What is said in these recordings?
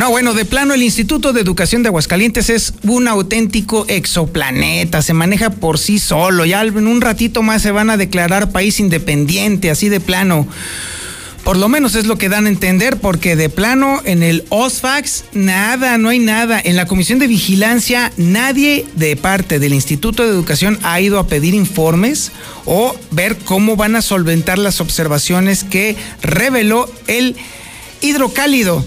No, bueno, de plano el Instituto de Educación de Aguascalientes es un auténtico exoplaneta, se maneja por sí solo, ya en un ratito más se van a declarar país independiente, así de plano. Por lo menos es lo que dan a entender, porque de plano en el OSFAX nada, no hay nada. En la Comisión de Vigilancia nadie de parte del Instituto de Educación ha ido a pedir informes o ver cómo van a solventar las observaciones que reveló el hidrocálido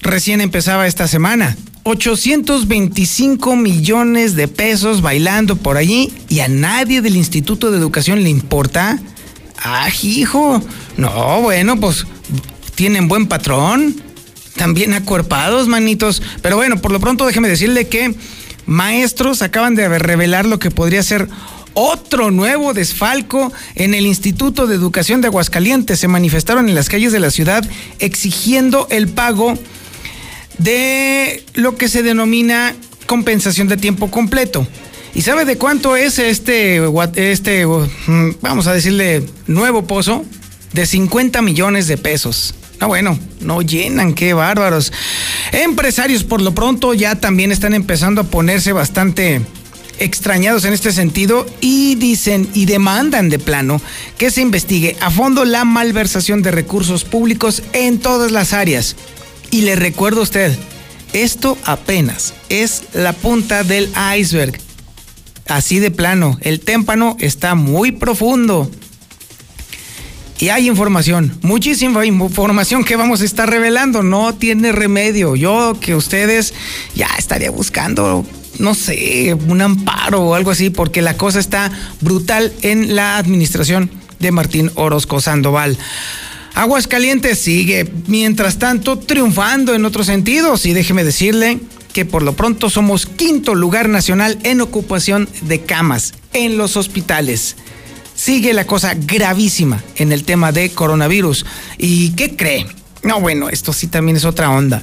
recién empezaba esta semana. 825 millones de pesos bailando por allí y a nadie del Instituto de Educación le importa. Ah, hijo. No, bueno, pues tienen buen patrón. También acuerpados, manitos. Pero bueno, por lo pronto déjeme decirle que maestros acaban de revelar lo que podría ser otro nuevo desfalco en el Instituto de Educación de Aguascalientes. Se manifestaron en las calles de la ciudad exigiendo el pago de lo que se denomina compensación de tiempo completo. ¿Y sabe de cuánto es este, este, mm, vamos a decirle, nuevo pozo? De 50 millones de pesos. Ah, bueno, no llenan, qué bárbaros. Empresarios por lo pronto ya también están empezando a ponerse bastante extrañados en este sentido y dicen y demandan de plano que se investigue a fondo la malversación de recursos públicos en todas las áreas y le recuerdo a usted, esto apenas es la punta del iceberg. Así de plano, el témpano está muy profundo. Y hay información, muchísima información que vamos a estar revelando, no tiene remedio. Yo que ustedes ya estaría buscando, no sé, un amparo o algo así, porque la cosa está brutal en la administración de Martín Orozco Sandoval. Aguascalientes sigue, mientras tanto, triunfando en otros sentidos y déjeme decirle que por lo pronto somos quinto lugar nacional en ocupación de camas en los hospitales. Sigue la cosa gravísima en el tema de coronavirus. ¿Y qué cree? No, bueno, esto sí también es otra onda.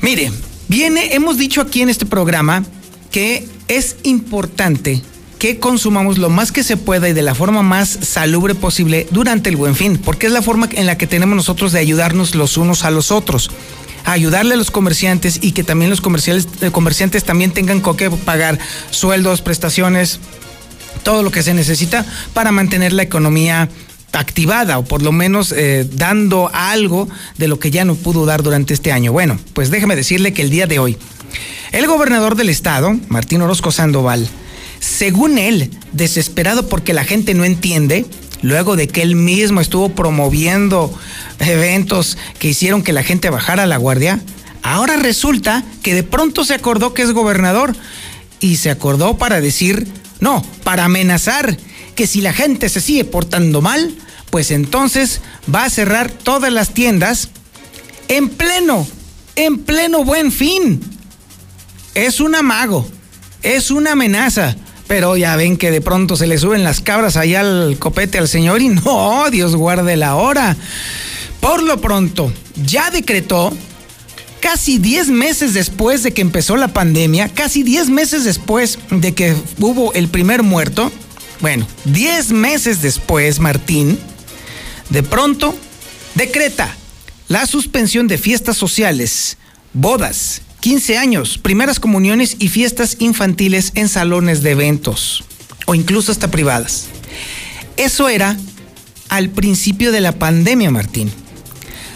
Mire, viene, hemos dicho aquí en este programa que es importante que consumamos lo más que se pueda y de la forma más salubre posible durante el buen fin, porque es la forma en la que tenemos nosotros de ayudarnos los unos a los otros. ayudarle a los comerciantes y que también los comerciales, eh, comerciantes también tengan con qué pagar sueldos, prestaciones, todo lo que se necesita para mantener la economía activada o por lo menos eh, dando algo de lo que ya no pudo dar durante este año. Bueno, pues déjeme decirle que el día de hoy, el gobernador del estado, Martín Orozco Sandoval, según él, desesperado porque la gente no entiende, luego de que él mismo estuvo promoviendo eventos que hicieron que la gente bajara la guardia, ahora resulta que de pronto se acordó que es gobernador y se acordó para decir, no, para amenazar que si la gente se sigue portando mal, pues entonces va a cerrar todas las tiendas en pleno, en pleno buen fin. Es un amago, es una amenaza pero ya ven que de pronto se le suben las cabras allá al copete al señor y no, Dios guarde la hora. Por lo pronto, ya decretó, casi 10 meses después de que empezó la pandemia, casi 10 meses después de que hubo el primer muerto, bueno, 10 meses después, Martín, de pronto decreta la suspensión de fiestas sociales, bodas, 15 años, primeras comuniones y fiestas infantiles en salones de eventos o incluso hasta privadas. Eso era al principio de la pandemia, Martín.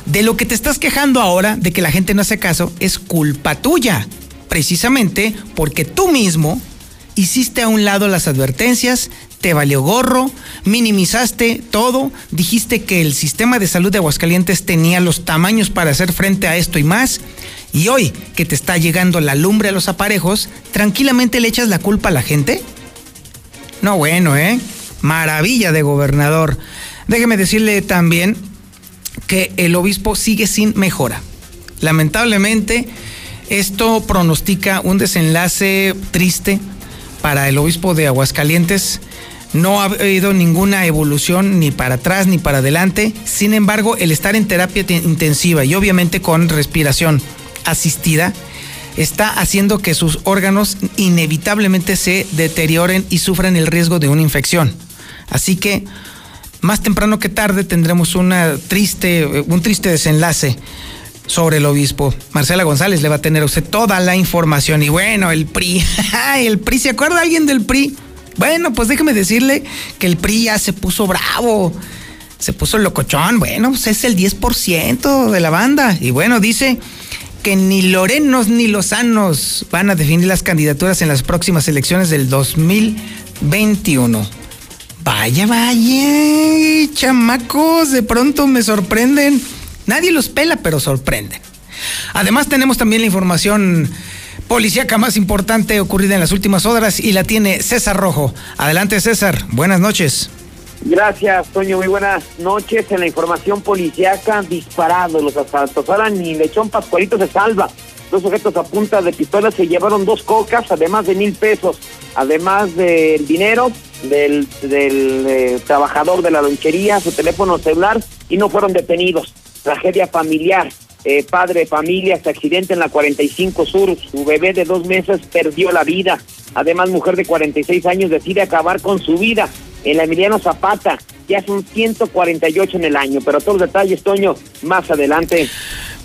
De lo que te estás quejando ahora, de que la gente no hace caso, es culpa tuya, precisamente porque tú mismo hiciste a un lado las advertencias, te valió gorro, minimizaste todo, dijiste que el sistema de salud de Aguascalientes tenía los tamaños para hacer frente a esto y más, y hoy que te está llegando la lumbre a los aparejos, ¿tranquilamente le echas la culpa a la gente? No, bueno, ¿eh? Maravilla de gobernador. Déjeme decirle también que el obispo sigue sin mejora. Lamentablemente, esto pronostica un desenlace triste para el obispo de Aguascalientes. no ha habido ninguna evolución ni para atrás ni para adelante. Sin embargo, el estar en terapia intensiva y obviamente con respiración asistida está haciendo que sus órganos inevitablemente se deterioren y sufran el riesgo de una infección. Así que más temprano que tarde tendremos una triste, un triste desenlace sobre el obispo. Marcela González le va a tener a usted toda la información. Y bueno, el PRI, el PRI, ¿se acuerda alguien del PRI? Bueno, pues déjeme decirle que el PRI ya se puso bravo, se puso locochón. Bueno, pues es el 10% de la banda. Y bueno, dice que ni Lorenos ni Lozanos van a definir las candidaturas en las próximas elecciones del 2021. Vaya, vaya, chamacos, de pronto me sorprenden. Nadie los pela, pero sorprenden. Además tenemos también la información policíaca más importante ocurrida en las últimas horas y la tiene César Rojo. Adelante César, buenas noches. Gracias, Toño. Muy buenas noches. En la información policíaca, disparado los asaltos. Ahora ni Lechón Pascualito se salva. Dos sujetos a punta de pistola se llevaron dos cocas, además de mil pesos, además del dinero del, del eh, trabajador de la lonchería, su teléfono celular, y no fueron detenidos. Tragedia familiar eh, padre familia, este accidente en la 45 Sur, su bebé de dos meses perdió la vida. Además, mujer de 46 años decide acabar con su vida en la Emiliano Zapata. Ya son 148 en el año, pero todos los detalles, Toño, más adelante.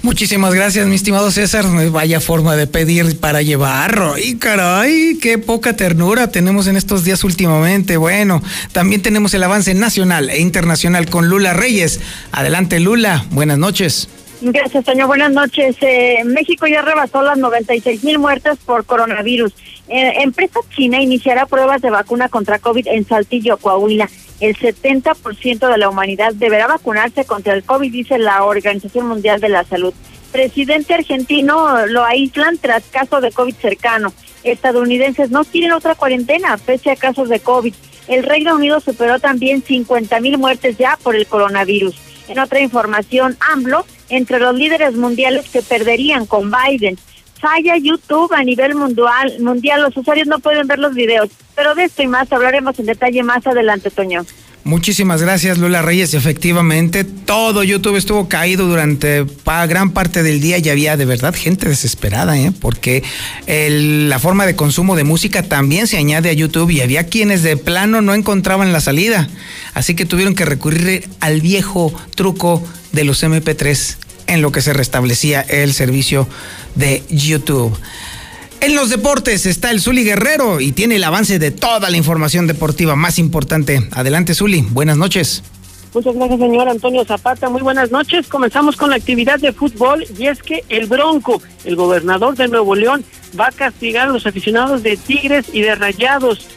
Muchísimas gracias, mi estimado César. Vaya forma de pedir para llevar. ¡Ay, caray! ¡Qué poca ternura tenemos en estos días últimamente! Bueno, también tenemos el avance nacional e internacional con Lula Reyes. Adelante, Lula. Buenas noches. Gracias, Toño. Buenas noches. Eh, México ya rebasó las 96 mil muertes por coronavirus. Eh, empresa china iniciará pruebas de vacuna contra COVID en Saltillo, Coahuila. El 70% de la humanidad deberá vacunarse contra el COVID, dice la Organización Mundial de la Salud. Presidente argentino lo aíslan tras caso de COVID cercano. Estadounidenses no quieren otra cuarentena pese a casos de COVID. El Reino Unido superó también 50 mil muertes ya por el coronavirus. En otra información, AMLO entre los líderes mundiales que perderían con Biden. Falla YouTube a nivel mundial, mundial, los usuarios no pueden ver los videos, pero de esto y más hablaremos en detalle más adelante, Toño. Muchísimas gracias, Lula Reyes. Efectivamente, todo YouTube estuvo caído durante gran parte del día y había de verdad gente desesperada, ¿eh? porque la forma de consumo de música también se añade a YouTube y había quienes de plano no encontraban la salida. Así que tuvieron que recurrir al viejo truco de los MP3 en lo que se restablecía el servicio de YouTube. En los deportes está el Zuli Guerrero y tiene el avance de toda la información deportiva más importante. Adelante, Zuli. Buenas noches. Muchas gracias, señor Antonio Zapata. Muy buenas noches. Comenzamos con la actividad de fútbol y es que el Bronco, el gobernador de Nuevo León, va a castigar a los aficionados de Tigres y de Rayados.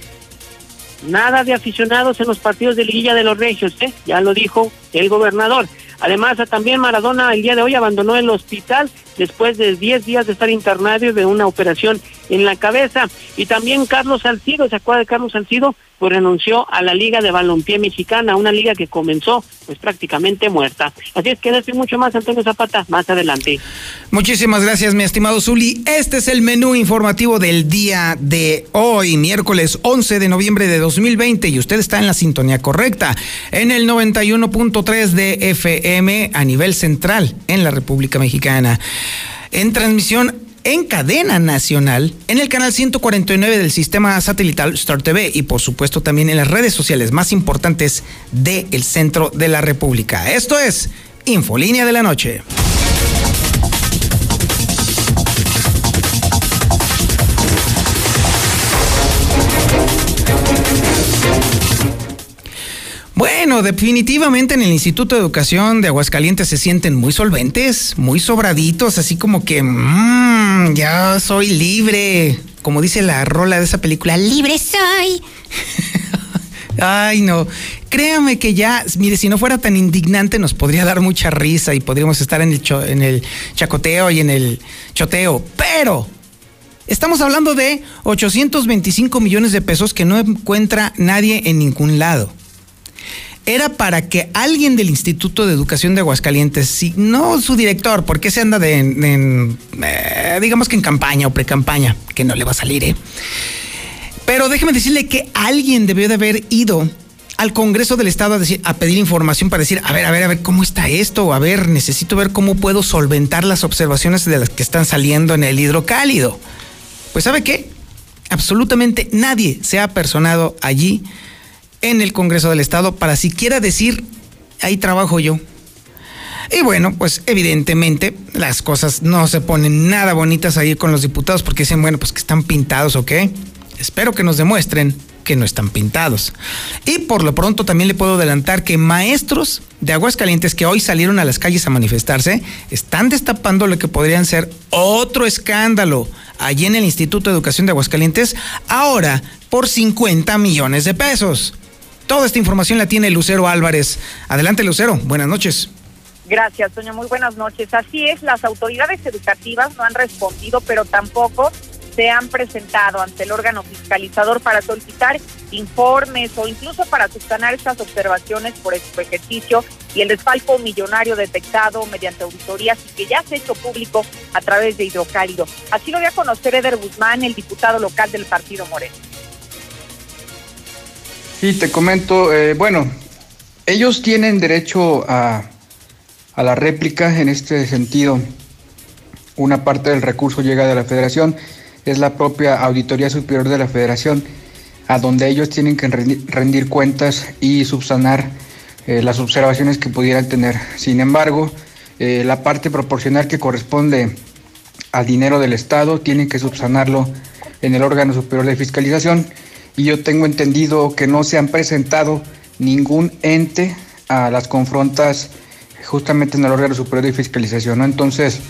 Nada de aficionados en los partidos de Liguilla de los Regios, ¿eh? ya lo dijo el gobernador. Además, también Maradona el día de hoy abandonó el hospital después de 10 días de estar internado de una operación en la cabeza. Y también Carlos Salcido, ¿se acuerda de Carlos Salcido? Pues renunció a la Liga de Balompié Mexicana, una liga que comenzó pues prácticamente muerta. Así es que esto y mucho más, Antonio Zapata, más adelante. Muchísimas gracias, mi estimado Zuli. Este es el menú informativo del día de hoy, miércoles 11 de noviembre de 2020, y usted está en la sintonía correcta, en el 91.3 de FM a nivel central en la República Mexicana en transmisión en cadena nacional, en el canal 149 del sistema satelital Star TV y por supuesto también en las redes sociales más importantes del centro de la República. Esto es Infolínea de la Noche. Definitivamente en el Instituto de Educación de Aguascalientes se sienten muy solventes, muy sobraditos, así como que mmm, ya soy libre, como dice la rola de esa película, libre soy. Ay, no. Créame que ya, mire, si no fuera tan indignante, nos podría dar mucha risa y podríamos estar en el, en el chacoteo y en el choteo. Pero estamos hablando de 825 millones de pesos que no encuentra nadie en ningún lado era para que alguien del Instituto de Educación de Aguascalientes, si no su director, porque se anda de, eh, digamos que en campaña o pre-campaña, que no le va a salir, ¿eh? Pero déjeme decirle que alguien debió de haber ido al Congreso del Estado a, decir, a pedir información para decir, a ver, a ver, a ver, ¿cómo está esto? A ver, necesito ver cómo puedo solventar las observaciones de las que están saliendo en el hidrocálido. Pues ¿sabe qué? Absolutamente nadie se ha personado allí en el Congreso del Estado para siquiera decir, ahí trabajo yo. Y bueno, pues evidentemente las cosas no se ponen nada bonitas ahí con los diputados porque dicen, bueno, pues que están pintados o qué. Espero que nos demuestren que no están pintados. Y por lo pronto también le puedo adelantar que maestros de Aguascalientes que hoy salieron a las calles a manifestarse están destapando lo que podrían ser otro escándalo allí en el Instituto de Educación de Aguascalientes, ahora por 50 millones de pesos. Toda esta información la tiene Lucero Álvarez. Adelante, Lucero. Buenas noches. Gracias, Toño. Muy buenas noches. Así es, las autoridades educativas no han respondido, pero tampoco se han presentado ante el órgano fiscalizador para solicitar informes o incluso para subsanar estas observaciones por su ejercicio y el desfalco millonario detectado mediante auditorías y que ya se ha hecho público a través de Hidrocálido. Así lo dio a conocer Eder Guzmán, el diputado local del Partido Moreno. Sí, te comento, eh, bueno, ellos tienen derecho a, a la réplica en este sentido. Una parte del recurso llega de la federación es la propia Auditoría Superior de la Federación, a donde ellos tienen que rendir, cuentas y subsanar eh, las observaciones que pudieran tener. Sin embargo, eh, la parte proporcional que corresponde al dinero del Estado tienen que subsanarlo en el órgano superior de fiscalización y yo tengo entendido que no se han presentado ningún ente a las confrontas justamente en el órgano superior de fiscalización, ¿no? Entonces,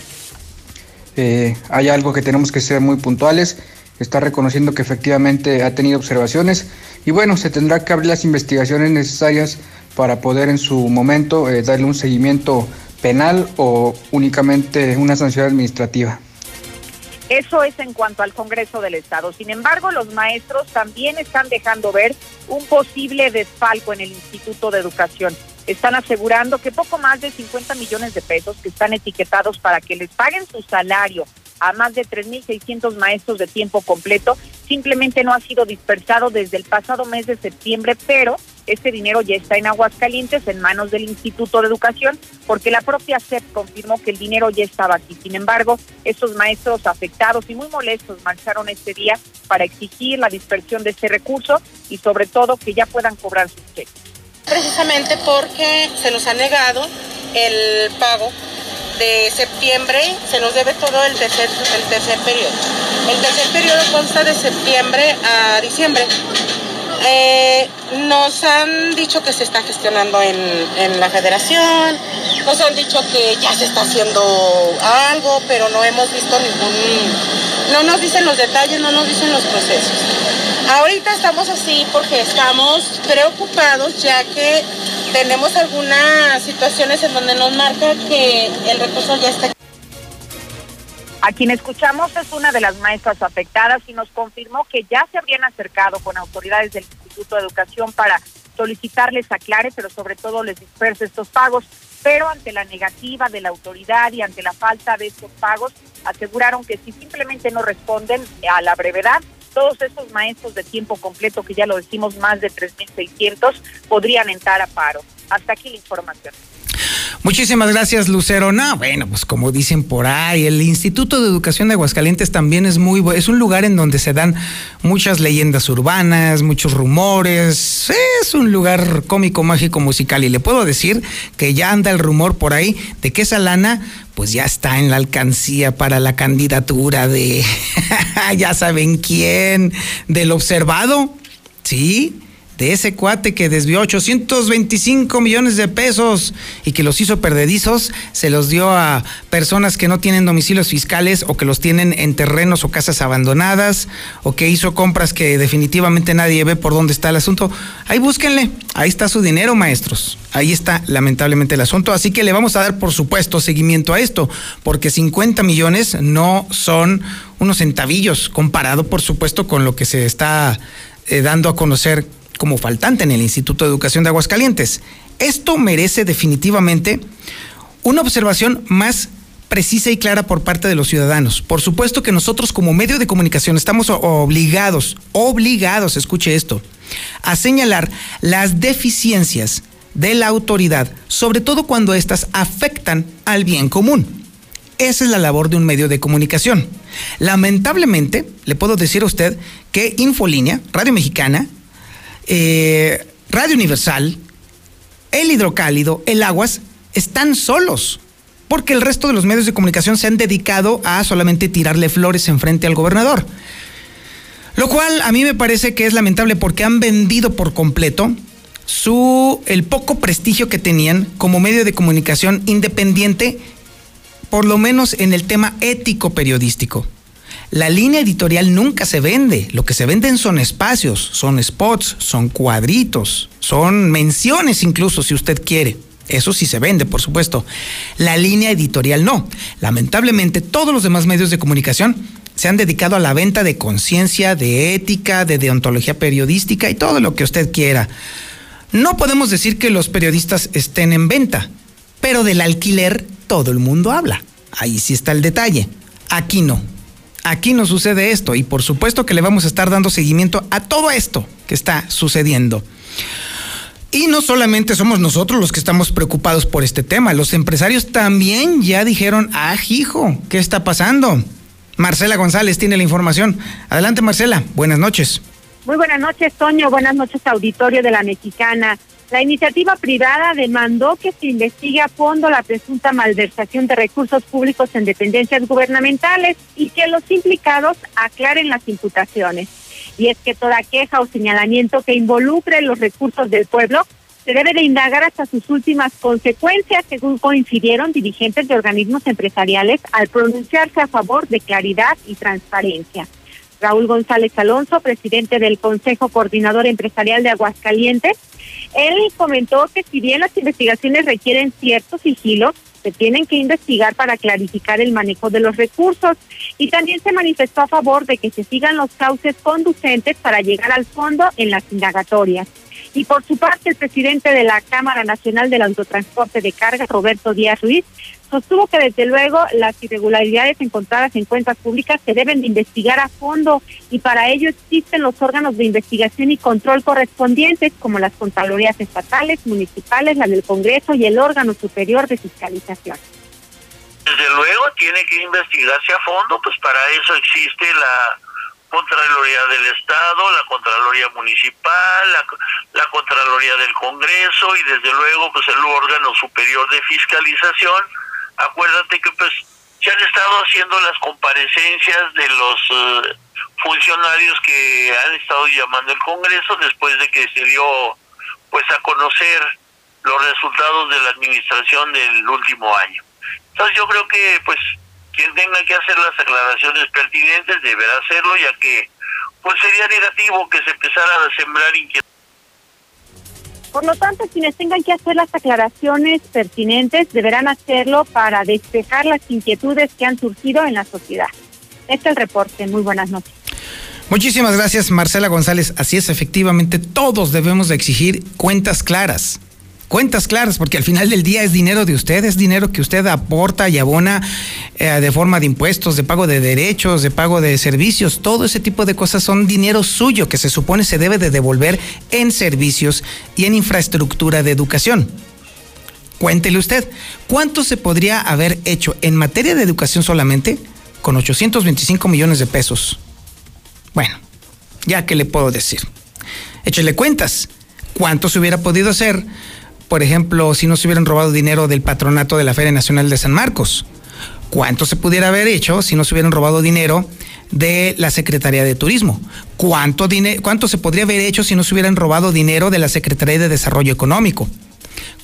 eh, hay algo que tenemos que ser muy puntuales. Está reconociendo que efectivamente ha tenido observaciones y bueno, se tendrá que abrir las investigaciones necesarias para poder en su momento eh, darle un seguimiento penal o únicamente una sanción administrativa. Eso es en cuanto al Congreso del Estado. Sin embargo, los maestros también están dejando ver un posible desfalco en el Instituto de Educación están asegurando que poco más de 50 millones de pesos que están etiquetados para que les paguen su salario a más de 3.600 maestros de tiempo completo, simplemente no ha sido dispersado desde el pasado mes de septiembre, pero este dinero ya está en Aguascalientes, en manos del Instituto de Educación, porque la propia SEP confirmó que el dinero ya estaba aquí. Sin embargo, estos maestros afectados y muy molestos marcharon este día para exigir la dispersión de este recurso y sobre todo que ya puedan cobrar sus cheques precisamente porque se nos ha negado el pago de septiembre, se nos debe todo el tercer, el tercer periodo. El tercer periodo consta de septiembre a diciembre. Eh, nos han dicho que se está gestionando en, en, la federación, nos han dicho que ya se está haciendo algo, pero no hemos visto ningún, no nos dicen los detalles, no nos dicen los procesos. Ahorita estamos así porque estamos preocupados ya que tenemos algunas situaciones en donde nos marca que el recurso ya está. A quien escuchamos es una de las maestras afectadas y nos confirmó que ya se habrían acercado con autoridades del Instituto de Educación para solicitarles aclare, pero sobre todo les disperse estos pagos. Pero ante la negativa de la autoridad y ante la falta de estos pagos, aseguraron que si simplemente no responden a la brevedad, todos esos maestros de tiempo completo, que ya lo decimos, más de 3.600, podrían entrar a paro. Hasta aquí la información. Muchísimas gracias, Lucero. No, bueno, pues como dicen por ahí, el Instituto de Educación de Aguascalientes también es muy es un lugar en donde se dan muchas leyendas urbanas, muchos rumores. Es un lugar cómico, mágico, musical. Y le puedo decir que ya anda el rumor por ahí de que esa lana, pues ya está en la alcancía para la candidatura de ya saben quién, del observado. Sí de ese cuate que desvió 825 millones de pesos y que los hizo perdedizos, se los dio a personas que no tienen domicilios fiscales o que los tienen en terrenos o casas abandonadas o que hizo compras que definitivamente nadie ve por dónde está el asunto. Ahí búsquenle, ahí está su dinero, maestros. Ahí está lamentablemente el asunto. Así que le vamos a dar, por supuesto, seguimiento a esto, porque 50 millones no son unos centavillos comparado, por supuesto, con lo que se está eh, dando a conocer como faltante en el Instituto de Educación de Aguascalientes. Esto merece definitivamente una observación más precisa y clara por parte de los ciudadanos. Por supuesto que nosotros como medio de comunicación estamos obligados, obligados, escuche esto, a señalar las deficiencias de la autoridad, sobre todo cuando éstas afectan al bien común. Esa es la labor de un medio de comunicación. Lamentablemente, le puedo decir a usted que Infolínea, Radio Mexicana, eh, Radio Universal, El Hidrocálido, El Aguas, están solos porque el resto de los medios de comunicación se han dedicado a solamente tirarle flores enfrente al gobernador. Lo cual a mí me parece que es lamentable porque han vendido por completo su el poco prestigio que tenían como medio de comunicación independiente, por lo menos en el tema ético periodístico. La línea editorial nunca se vende, lo que se venden son espacios, son spots, son cuadritos, son menciones incluso si usted quiere. Eso sí se vende, por supuesto. La línea editorial no. Lamentablemente, todos los demás medios de comunicación se han dedicado a la venta de conciencia, de ética, de deontología periodística y todo lo que usted quiera. No podemos decir que los periodistas estén en venta, pero del alquiler todo el mundo habla. Ahí sí está el detalle. Aquí no. Aquí no sucede esto y por supuesto que le vamos a estar dando seguimiento a todo esto que está sucediendo. Y no solamente somos nosotros los que estamos preocupados por este tema, los empresarios también ya dijeron, ah, hijo, ¿qué está pasando? Marcela González tiene la información. Adelante, Marcela, buenas noches. Muy buenas noches, Toño, buenas noches, auditorio de la Mexicana. La iniciativa privada demandó que se investigue a fondo la presunta malversación de recursos públicos en dependencias gubernamentales y que los implicados aclaren las imputaciones y es que toda queja o señalamiento que involucre los recursos del pueblo se debe de indagar hasta sus últimas consecuencias, según coincidieron dirigentes de organismos empresariales al pronunciarse a favor de claridad y transparencia. Raúl González Alonso, presidente del Consejo Coordinador Empresarial de Aguascalientes, él comentó que si bien las investigaciones requieren cierto sigilo, se tienen que investigar para clarificar el manejo de los recursos y también se manifestó a favor de que se sigan los cauces conducentes para llegar al fondo en las indagatorias. Y por su parte, el presidente de la Cámara Nacional del Autotransporte de Carga, Roberto Díaz Ruiz, sostuvo que desde luego las irregularidades encontradas en cuentas públicas se deben de investigar a fondo y para ello existen los órganos de investigación y control correspondientes como las Contralorías Estatales, Municipales, la del Congreso y el órgano superior de fiscalización. Desde luego tiene que investigarse a fondo, pues para eso existe la Contraloría del Estado, la Contraloría Municipal, la, Contraloría del Congreso y desde luego pues el órgano superior de fiscalización. Acuérdate que pues se han estado haciendo las comparecencias de los eh, funcionarios que han estado llamando el Congreso después de que se dio pues a conocer los resultados de la administración del último año. Entonces yo creo que pues quien tenga que hacer las aclaraciones pertinentes deberá hacerlo, ya que pues sería negativo que se empezara a sembrar inquietud. Por lo tanto, quienes tengan que hacer las aclaraciones pertinentes deberán hacerlo para despejar las inquietudes que han surgido en la sociedad. Este es el reporte. Muy buenas noches. Muchísimas gracias, Marcela González. Así es, efectivamente, todos debemos de exigir cuentas claras cuentas claras, porque al final del día es dinero de usted, es dinero que usted aporta y abona eh, de forma de impuestos, de pago de derechos, de pago de servicios, todo ese tipo de cosas son dinero suyo que se supone se debe de devolver en servicios y en infraestructura de educación. Cuéntele usted, ¿cuánto se podría haber hecho en materia de educación solamente con 825 millones de pesos? Bueno, ya que le puedo decir. Échele cuentas. ¿Cuánto se hubiera podido hacer por ejemplo, si no se hubieran robado dinero del patronato de la Feria Nacional de San Marcos? ¿Cuánto se pudiera haber hecho si no se hubieran robado dinero de la Secretaría de Turismo? ¿Cuánto, ¿Cuánto se podría haber hecho si no se hubieran robado dinero de la Secretaría de Desarrollo Económico?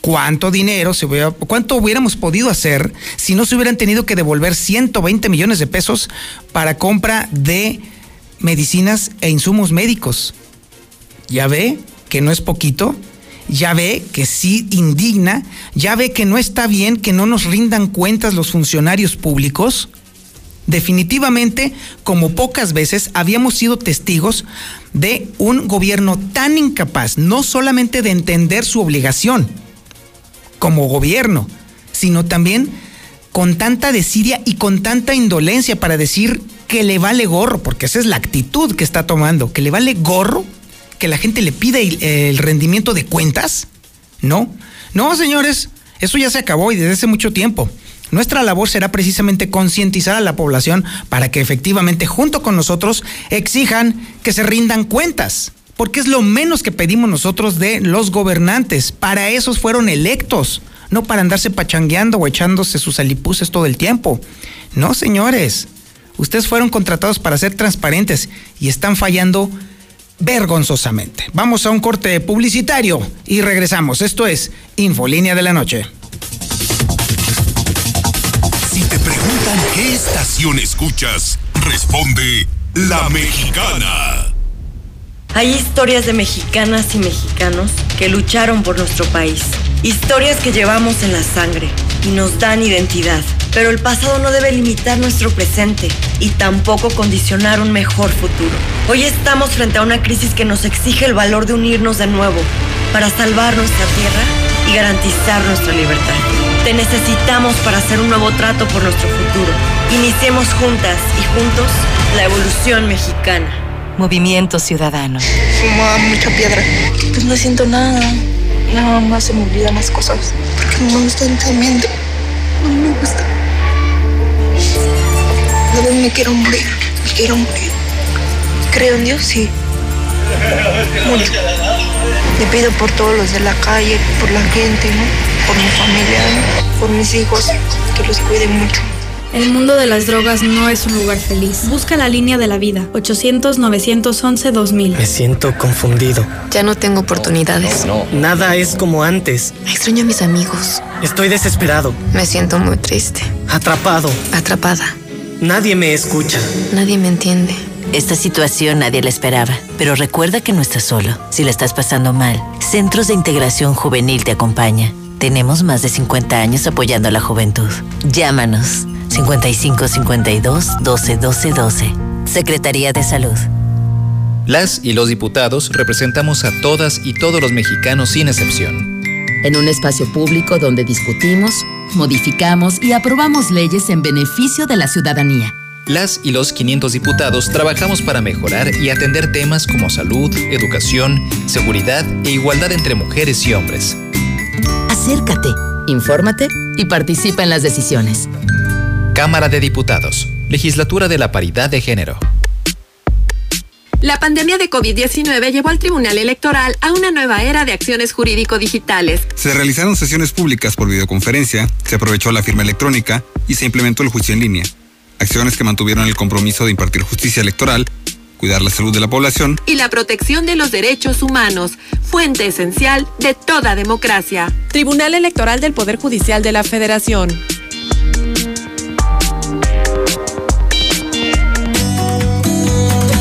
¿Cuánto dinero se cuánto hubiéramos podido hacer si no se hubieran tenido que devolver 120 millones de pesos para compra de medicinas e insumos médicos? ¿Ya ve que no es poquito? Ya ve que sí indigna, ya ve que no está bien que no nos rindan cuentas los funcionarios públicos. Definitivamente, como pocas veces, habíamos sido testigos de un gobierno tan incapaz, no solamente de entender su obligación como gobierno, sino también con tanta desidia y con tanta indolencia para decir que le vale gorro, porque esa es la actitud que está tomando, que le vale gorro que la gente le pide el rendimiento de cuentas? No, no, señores, eso ya se acabó y desde hace mucho tiempo. Nuestra labor será precisamente concientizar a la población para que efectivamente junto con nosotros exijan que se rindan cuentas, porque es lo menos que pedimos nosotros de los gobernantes. Para esos fueron electos, no para andarse pachangueando o echándose sus alipuses todo el tiempo. No, señores, ustedes fueron contratados para ser transparentes y están fallando vergonzosamente. Vamos a un corte publicitario y regresamos. Esto es Infolínea de la Noche. Si te preguntan qué estación escuchas, responde La Mexicana. Hay historias de mexicanas y mexicanos que lucharon por nuestro país. Historias que llevamos en la sangre y nos dan identidad. Pero el pasado no debe limitar nuestro presente y tampoco condicionar un mejor futuro. Hoy estamos frente a una crisis que nos exige el valor de unirnos de nuevo para salvar nuestra tierra y garantizar nuestra libertad. Te necesitamos para hacer un nuevo trato por nuestro futuro. Iniciemos juntas y juntos la evolución mexicana. Movimiento Ciudadano. Fumaba mucha piedra. Pues no siento nada. Nada más se me olvidan las cosas. Porque no me gusta mente. No me gusta. No me quiero morir. Me quiero morir. Creo en Dios, sí. Mucho. Le pido por todos los de la calle, por la gente, ¿no? Por mi familia, por mis hijos, que los cuiden mucho. El mundo de las drogas no es un lugar feliz. Busca la línea de la vida. 800-911-2000. Me siento confundido. Ya no tengo oportunidades. No, Nada es como antes. Extraño a mis amigos. Estoy desesperado. Me siento muy triste. Atrapado. Atrapada. Nadie me escucha. Nadie me entiende. Esta situación nadie la esperaba, pero recuerda que no estás solo. Si la estás pasando mal, Centros de Integración Juvenil te acompaña. Tenemos más de 50 años apoyando a la juventud. Llámanos 55 52 12 12 12. Secretaría de Salud. Las y los diputados representamos a todas y todos los mexicanos sin excepción. En un espacio público donde discutimos, modificamos y aprobamos leyes en beneficio de la ciudadanía. Las y los 500 diputados trabajamos para mejorar y atender temas como salud, educación, seguridad e igualdad entre mujeres y hombres. Acércate, infórmate y participa en las decisiones. Cámara de Diputados, Legislatura de la Paridad de Género. La pandemia de COVID-19 llevó al Tribunal Electoral a una nueva era de acciones jurídico-digitales. Se realizaron sesiones públicas por videoconferencia, se aprovechó la firma electrónica y se implementó el juicio en línea. Acciones que mantuvieron el compromiso de impartir justicia electoral, cuidar la salud de la población y la protección de los derechos humanos, fuente esencial de toda democracia. Tribunal Electoral del Poder Judicial de la Federación.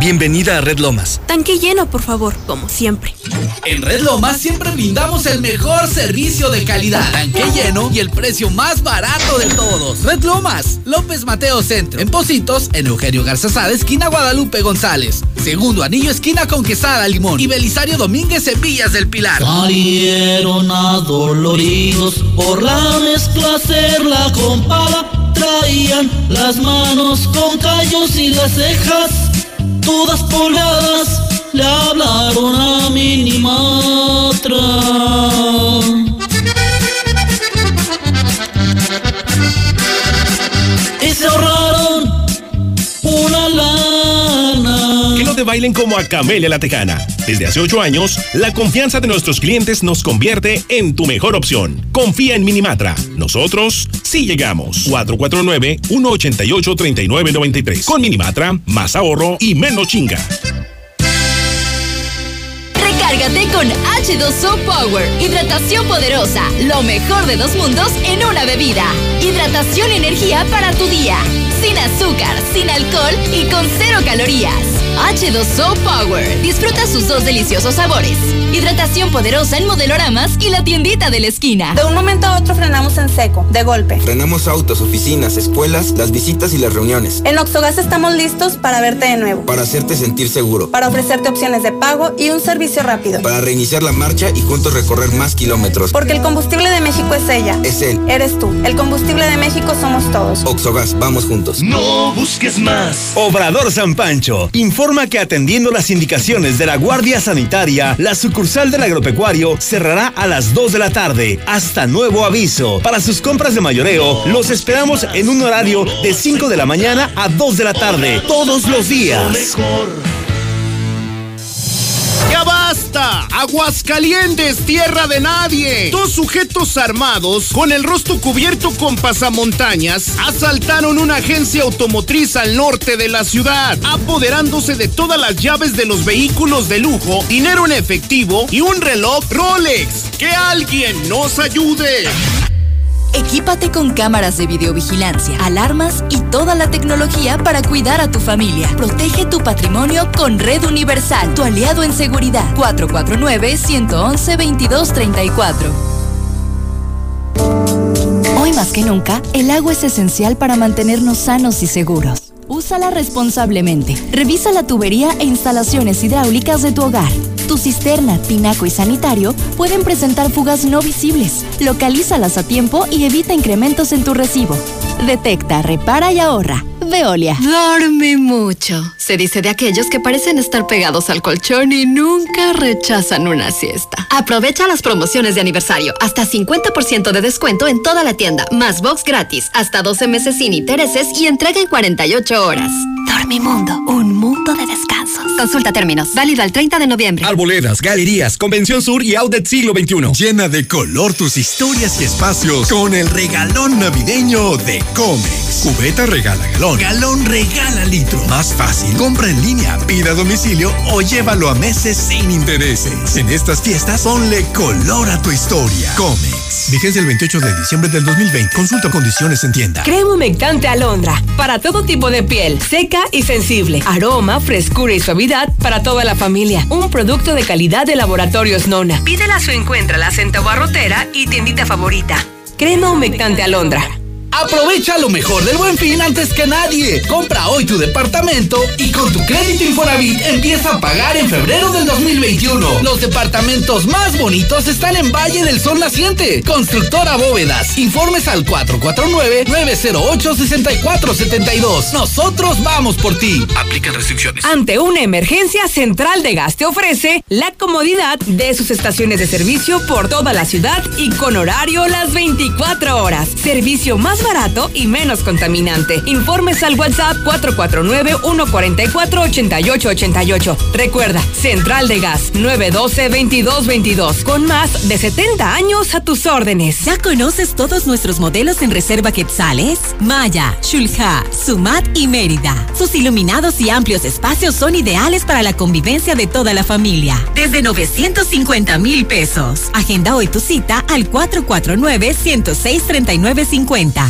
Bienvenida a Red Lomas. Tanque lleno, por favor, como siempre. En Red Lomas siempre brindamos el mejor servicio de calidad, tanque lleno y el precio más barato de todos. Red Lomas, López Mateo Centro. En Positos, en Eugenio Garzazada, esquina Guadalupe González. Segundo anillo, esquina con Quesada Limón. Y Belisario Domínguez en Villas del Pilar. Salieron adoloridos por la mezcla hacerla con pala. Traían las manos con callos y las cejas todas pobladas le hablaron a Minimatra. Y se ahorraron lana bailen como a Camelia La Tejana. Desde hace ocho años, la confianza de nuestros clientes nos convierte en tu mejor opción. Confía en Minimatra. Nosotros sí llegamos. 449-188-3993. Con Minimatra, más ahorro y menos chinga. Recárgate con H2O Power. Hidratación poderosa. Lo mejor de dos mundos en una bebida. Hidratación y energía para tu día. Sin azúcar, sin alcohol y con cero calorías. H2O Power. Disfruta sus dos deliciosos sabores. Hidratación poderosa en modeloramas y la tiendita de la esquina. De un momento a otro frenamos en seco, de golpe. Frenamos autos, oficinas, escuelas, las visitas y las reuniones. En Oxogas estamos listos para verte de nuevo. Para hacerte sentir seguro. Para ofrecerte opciones de pago y un servicio rápido. Para reiniciar la marcha y juntos recorrer más kilómetros. Porque el combustible de México es ella. Es él. Eres tú. El combustible de México somos todos. Oxogas, vamos juntos. No busques más. Obrador San Pancho informa que atendiendo las indicaciones de la Guardia Sanitaria, la sucursal del agropecuario cerrará a las 2 de la tarde. Hasta nuevo aviso. Para sus compras de mayoreo, los esperamos en un horario de 5 de la mañana a 2 de la tarde, todos los días. ¡Ya basta! Aguascalientes, tierra de nadie. Dos sujetos armados con el rostro cubierto con pasamontañas asaltaron una agencia automotriz al norte de la ciudad, apoderándose de todas las llaves de los vehículos de lujo, dinero en efectivo y un reloj Rolex. ¡Que alguien nos ayude! Equípate con cámaras de videovigilancia, alarmas y toda la tecnología para cuidar a tu familia. Protege tu patrimonio con Red Universal, tu aliado en seguridad. 449-111-2234. Hoy más que nunca, el agua es esencial para mantenernos sanos y seguros. Úsala responsablemente. Revisa la tubería e instalaciones hidráulicas de tu hogar. Tu cisterna, tinaco y sanitario pueden presentar fugas no visibles. Localízalas a tiempo y evita incrementos en tu recibo. Detecta, repara y ahorra. Veolia. Dorme mucho. Se dice de aquellos que parecen estar pegados al colchón y nunca rechazan una siesta. Aprovecha las promociones de aniversario. Hasta 50% de descuento en toda la tienda. Más box gratis. Hasta 12 meses sin intereses y entrega en 48 horas. Dormimundo. Un mundo de descansos. Consulta términos. Válido al 30 de noviembre. Arboledas, galerías, Convención Sur y Outlet Siglo XXI. Llena de color tus historias y espacios con el regalón navideño de Comex. Cubeta regala galón. Galón regala litro. Más fácil. Compra en línea, pida a domicilio o llévalo a meses sin intereses. En estas fiestas, ponle color a tu historia. Comex. Vigencia el 28 de diciembre del 2020. Consulta condiciones en tienda. Crema humectante alondra. Para todo tipo de piel. Seca y sensible. Aroma, frescura y suavidad para toda la familia. Un producto de calidad de Laboratorios Nona. Pídela o encuéntrala en tu barrotera y tiendita favorita. Crema humectante alondra. Aprovecha lo mejor del buen fin antes que nadie. Compra hoy tu departamento y con tu crédito Infonavit empieza a pagar en febrero del 2021. Los departamentos más bonitos están en Valle del Sol Naciente. Constructora Bóvedas. Informes al 449-908-6472. Nosotros vamos por ti. Aplican restricciones. Ante una emergencia, Central de Gas te ofrece la comodidad de sus estaciones de servicio por toda la ciudad y con horario las 24 horas. Servicio más barato y menos contaminante. Informes al WhatsApp 449-144-8888. Recuerda, Central de Gas 912-2222 con más de 70 años a tus órdenes. ¿Ya conoces todos nuestros modelos en Reserva Quetzales? Maya, Shulha, Sumat y Mérida. Sus iluminados y amplios espacios son ideales para la convivencia de toda la familia. Desde 950 mil pesos. Agenda hoy tu cita al 449-106-3950.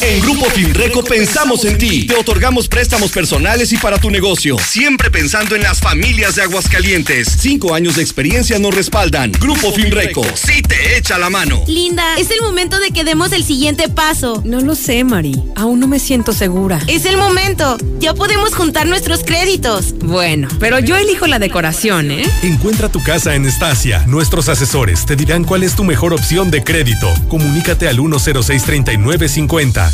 En Grupo Finreco pensamos en ti. Te otorgamos préstamos personales y para tu negocio. Siempre pensando en las familias de Aguascalientes. Cinco años de experiencia nos respaldan. Grupo Finreco. Sí te echa la mano. Linda, es el momento de que demos el siguiente paso. No lo sé, Mari. Aún no me siento segura. Es el momento. Ya podemos juntar nuestros créditos. Bueno, pero yo elijo la decoración, ¿eh? Encuentra tu casa en Estacia. Nuestros asesores te dirán cuál es tu mejor opción de crédito. Comunícate al 1063950.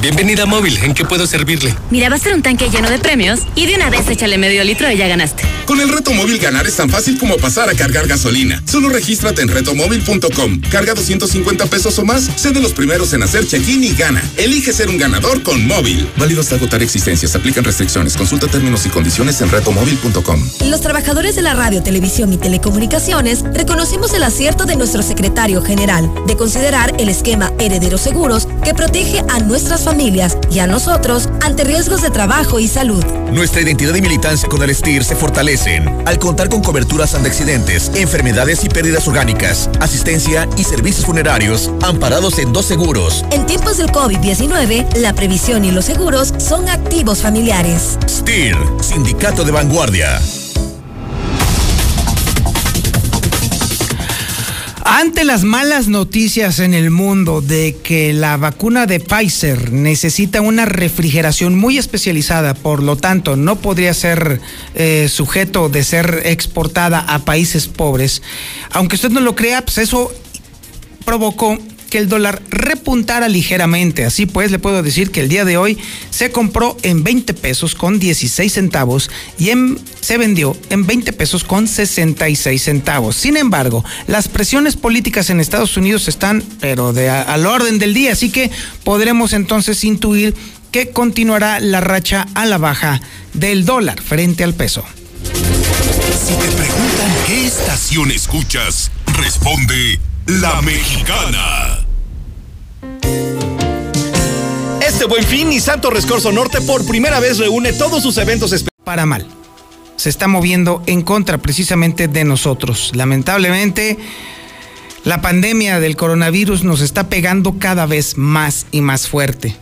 Bienvenida a Móvil, ¿en qué puedo servirle? Mira, va a ser un tanque lleno de premios y de una vez échale medio litro y ya ganaste. Con el reto móvil ganar es tan fácil como pasar a cargar gasolina. Solo regístrate en retomóvil.com. Carga 250 pesos o más, sé de los primeros en hacer check-in y gana. Elige ser un ganador con móvil. Válido hasta agotar existencias. Aplican restricciones. Consulta términos y condiciones en retomóvil.com. Los trabajadores de la radio, televisión y telecomunicaciones reconocemos el acierto de nuestro secretario general de considerar el esquema Herederos Seguros que protege a nuestras familias y a nosotros ante riesgos de trabajo y salud. Nuestra identidad y militancia con el STIR se fortalecen al contar con coberturas ante accidentes, enfermedades y pérdidas orgánicas, asistencia y servicios funerarios amparados en dos seguros. En tiempos del COVID-19, la previsión y los seguros son activos familiares. STIR, Sindicato de Vanguardia. Ante las malas noticias en el mundo de que la vacuna de Pfizer necesita una refrigeración muy especializada, por lo tanto no podría ser eh, sujeto de ser exportada a países pobres, aunque usted no lo crea, pues eso provocó que el dólar repuntara ligeramente. Así pues, le puedo decir que el día de hoy se compró en 20 pesos con 16 centavos y se vendió en 20 pesos con 66 centavos. Sin embargo, las presiones políticas en Estados Unidos están, pero de al orden del día, así que podremos entonces intuir que continuará la racha a la baja del dólar frente al peso. Si te preguntan qué estación escuchas, responde la Mexicana. Este buen fin y Santo Rescorso Norte por primera vez reúne todos sus eventos para mal. Se está moviendo en contra precisamente de nosotros. Lamentablemente, la pandemia del coronavirus nos está pegando cada vez más y más fuerte.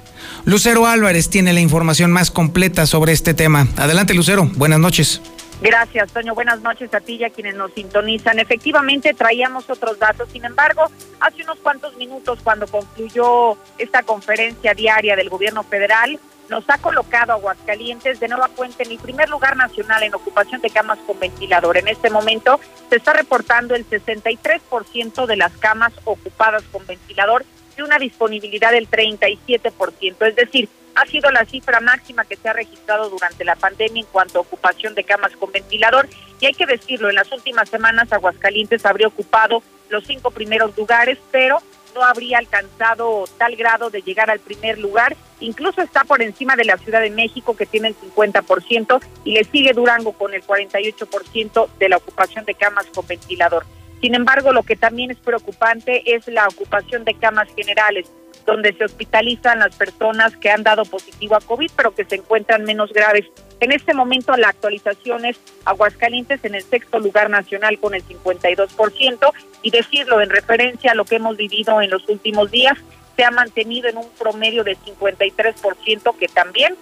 Lucero Álvarez tiene la información más completa sobre este tema. Adelante, Lucero. Buenas noches. Gracias, Toño. Buenas noches a ti y a quienes nos sintonizan. Efectivamente, traíamos otros datos. Sin embargo, hace unos cuantos minutos, cuando concluyó esta conferencia diaria del gobierno federal, nos ha colocado Aguascalientes de nueva cuenta en el primer lugar nacional en ocupación de camas con ventilador. En este momento se está reportando el 63% de las camas ocupadas con ventilador y una disponibilidad del 37%. Es decir, ha sido la cifra máxima que se ha registrado durante la pandemia en cuanto a ocupación de camas con ventilador. Y hay que decirlo, en las últimas semanas Aguascalientes habría ocupado los cinco primeros lugares, pero no habría alcanzado tal grado de llegar al primer lugar. Incluso está por encima de la Ciudad de México, que tiene el 50%, y le sigue Durango con el 48% de la ocupación de camas con ventilador. Sin embargo, lo que también es preocupante es la ocupación de camas generales donde se hospitalizan las personas que han dado positivo a COVID, pero que se encuentran menos graves. En este momento la actualización es Aguascalientes en el sexto lugar nacional con el 52% y decirlo en referencia a lo que hemos vivido en los últimos días, se ha mantenido en un promedio de 53% que también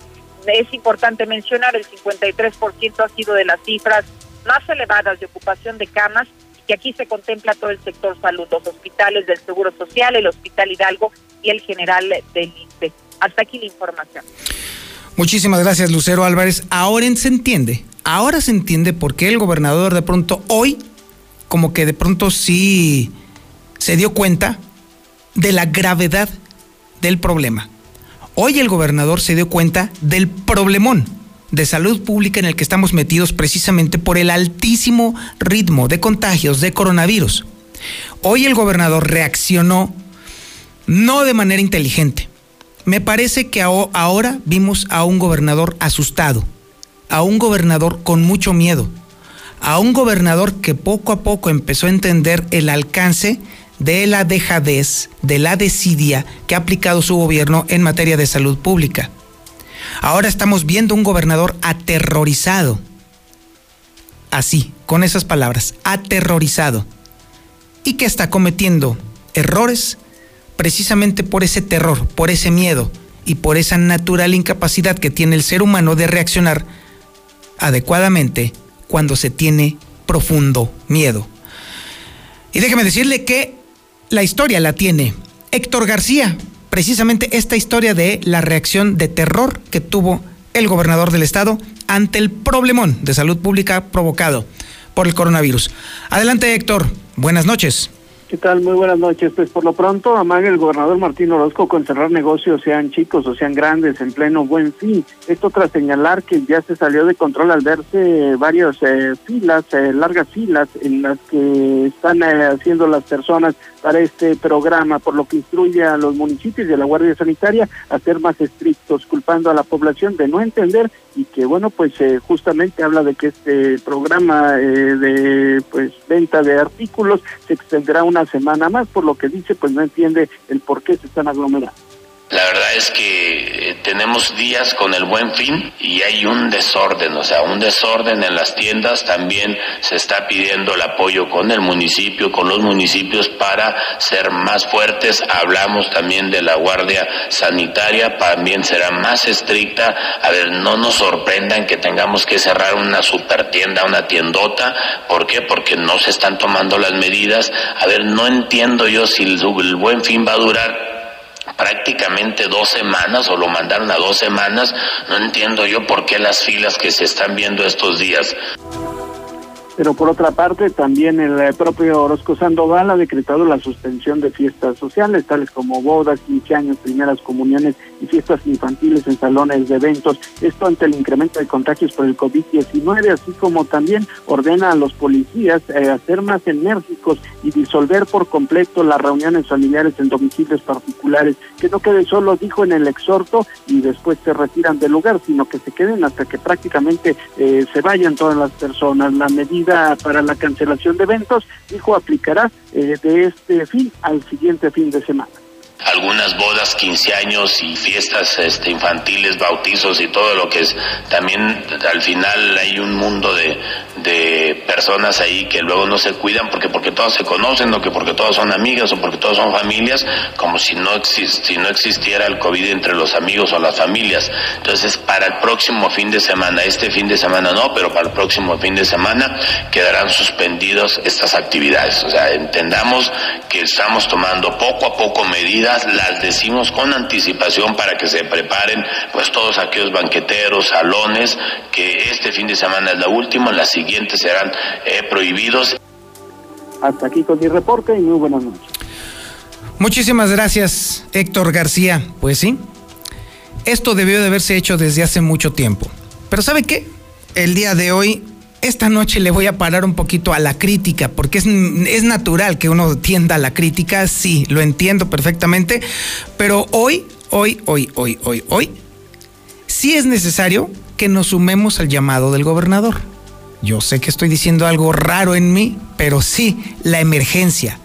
es importante mencionar, el 53% ha sido de las cifras más elevadas de ocupación de camas y aquí se contempla todo el sector salud, los hospitales del Seguro Social, el Hospital Hidalgo y el general del INPE. Hasta aquí la información. Muchísimas gracias, Lucero Álvarez. Ahora se entiende, ahora se entiende por qué el gobernador de pronto hoy, como que de pronto sí se dio cuenta de la gravedad del problema. Hoy el gobernador se dio cuenta del problemón de salud pública en el que estamos metidos precisamente por el altísimo ritmo de contagios de coronavirus. Hoy el gobernador reaccionó no de manera inteligente. Me parece que ahora vimos a un gobernador asustado, a un gobernador con mucho miedo, a un gobernador que poco a poco empezó a entender el alcance de la dejadez, de la desidia que ha aplicado su gobierno en materia de salud pública. Ahora estamos viendo un gobernador aterrorizado, así, con esas palabras, aterrorizado, y que está cometiendo errores precisamente por ese terror, por ese miedo y por esa natural incapacidad que tiene el ser humano de reaccionar adecuadamente cuando se tiene profundo miedo. Y déjeme decirle que la historia la tiene Héctor García, precisamente esta historia de la reacción de terror que tuvo el gobernador del estado ante el problemón de salud pública provocado por el coronavirus. Adelante Héctor, buenas noches. ¿Qué tal? Muy buenas noches. Pues por lo pronto amaga el gobernador Martín Orozco con cerrar negocios, sean chicos o sean grandes, en pleno buen fin. Esto tras señalar que ya se salió de control al verse varias eh, filas, eh, largas filas en las que están eh, haciendo las personas para este programa, por lo que instruye a los municipios y a la Guardia Sanitaria a ser más estrictos, culpando a la población de no entender y que bueno pues justamente habla de que este programa de pues venta de artículos se extenderá una semana más, por lo que dice pues no entiende el por qué se están aglomerando. La verdad es que eh, tenemos días con el buen fin y hay un desorden, o sea, un desorden en las tiendas. También se está pidiendo el apoyo con el municipio, con los municipios para ser más fuertes. Hablamos también de la Guardia Sanitaria, también será más estricta. A ver, no nos sorprendan que tengamos que cerrar una super tienda, una tiendota. ¿Por qué? Porque no se están tomando las medidas. A ver, no entiendo yo si el buen fin va a durar prácticamente dos semanas o lo mandaron a dos semanas. No entiendo yo por qué las filas que se están viendo estos días. Pero por otra parte, también el eh, propio Orozco Sandoval ha decretado la suspensión de fiestas sociales, tales como bodas, 15 años, primeras comuniones y fiestas infantiles en salones de eventos. Esto ante el incremento de contagios por el COVID-19, así como también ordena a los policías eh, a ser más enérgicos y disolver por completo las reuniones familiares en domicilios particulares. Que no quede solo, dijo en el exhorto, y después se retiran del lugar, sino que se queden hasta que prácticamente eh, se vayan todas las personas. La medida para la cancelación de eventos, dijo aplicará eh, de este fin al siguiente fin de semana algunas bodas, 15 años y fiestas este, infantiles, bautizos y todo lo que es. También al final hay un mundo de, de personas ahí que luego no se cuidan porque porque todas se conocen o que porque todas son amigas o porque todas son familias, como si no, si no existiera el COVID entre los amigos o las familias. Entonces, para el próximo fin de semana, este fin de semana no, pero para el próximo fin de semana quedarán suspendidos estas actividades. O sea, entendamos que estamos tomando poco a poco medidas las decimos con anticipación para que se preparen pues todos aquellos banqueteros, salones, que este fin de semana es la última, las siguientes serán eh, prohibidos. Hasta aquí con mi reporte y muy buenas noches. Muchísimas gracias, Héctor García. Pues sí, esto debió de haberse hecho desde hace mucho tiempo. Pero ¿sabe qué? El día de hoy esta noche le voy a parar un poquito a la crítica, porque es, es, natural que uno tienda a la crítica, sí, lo entiendo perfectamente, pero hoy, hoy, hoy, hoy, hoy, hoy, sí es necesario que nos sumemos al llamado del gobernador. Yo sé que estoy diciendo algo raro en mí, pero sí, la emergencia,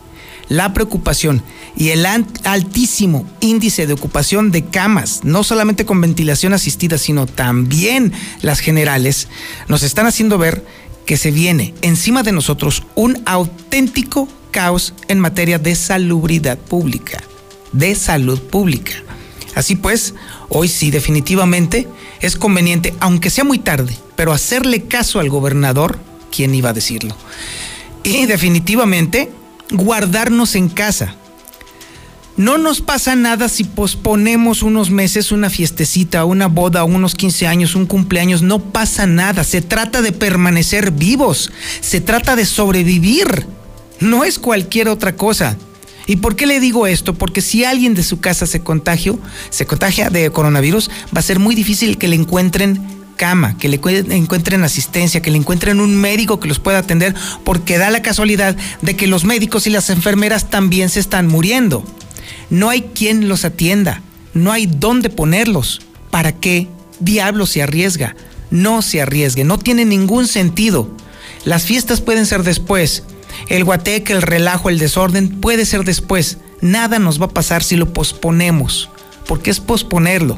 la preocupación y el altísimo índice de ocupación de camas, no solamente con ventilación asistida, sino también las generales, nos están haciendo ver que se viene encima de nosotros un auténtico caos en materia de salubridad pública, de salud pública. Así pues, hoy sí definitivamente es conveniente, aunque sea muy tarde, pero hacerle caso al gobernador, ¿quién iba a decirlo? Y definitivamente guardarnos en casa. No nos pasa nada si posponemos unos meses una fiestecita, una boda, unos 15 años, un cumpleaños. No pasa nada. Se trata de permanecer vivos. Se trata de sobrevivir. No es cualquier otra cosa. ¿Y por qué le digo esto? Porque si alguien de su casa se contagió, se contagia de coronavirus, va a ser muy difícil que le encuentren cama, que le encuentren asistencia, que le encuentren un médico que los pueda atender, porque da la casualidad de que los médicos y las enfermeras también se están muriendo. No hay quien los atienda, no hay dónde ponerlos. ¿Para qué diablos se arriesga? No se arriesgue, no tiene ningún sentido. Las fiestas pueden ser después. El guateque, el relajo, el desorden puede ser después. Nada nos va a pasar si lo posponemos, porque es posponerlo.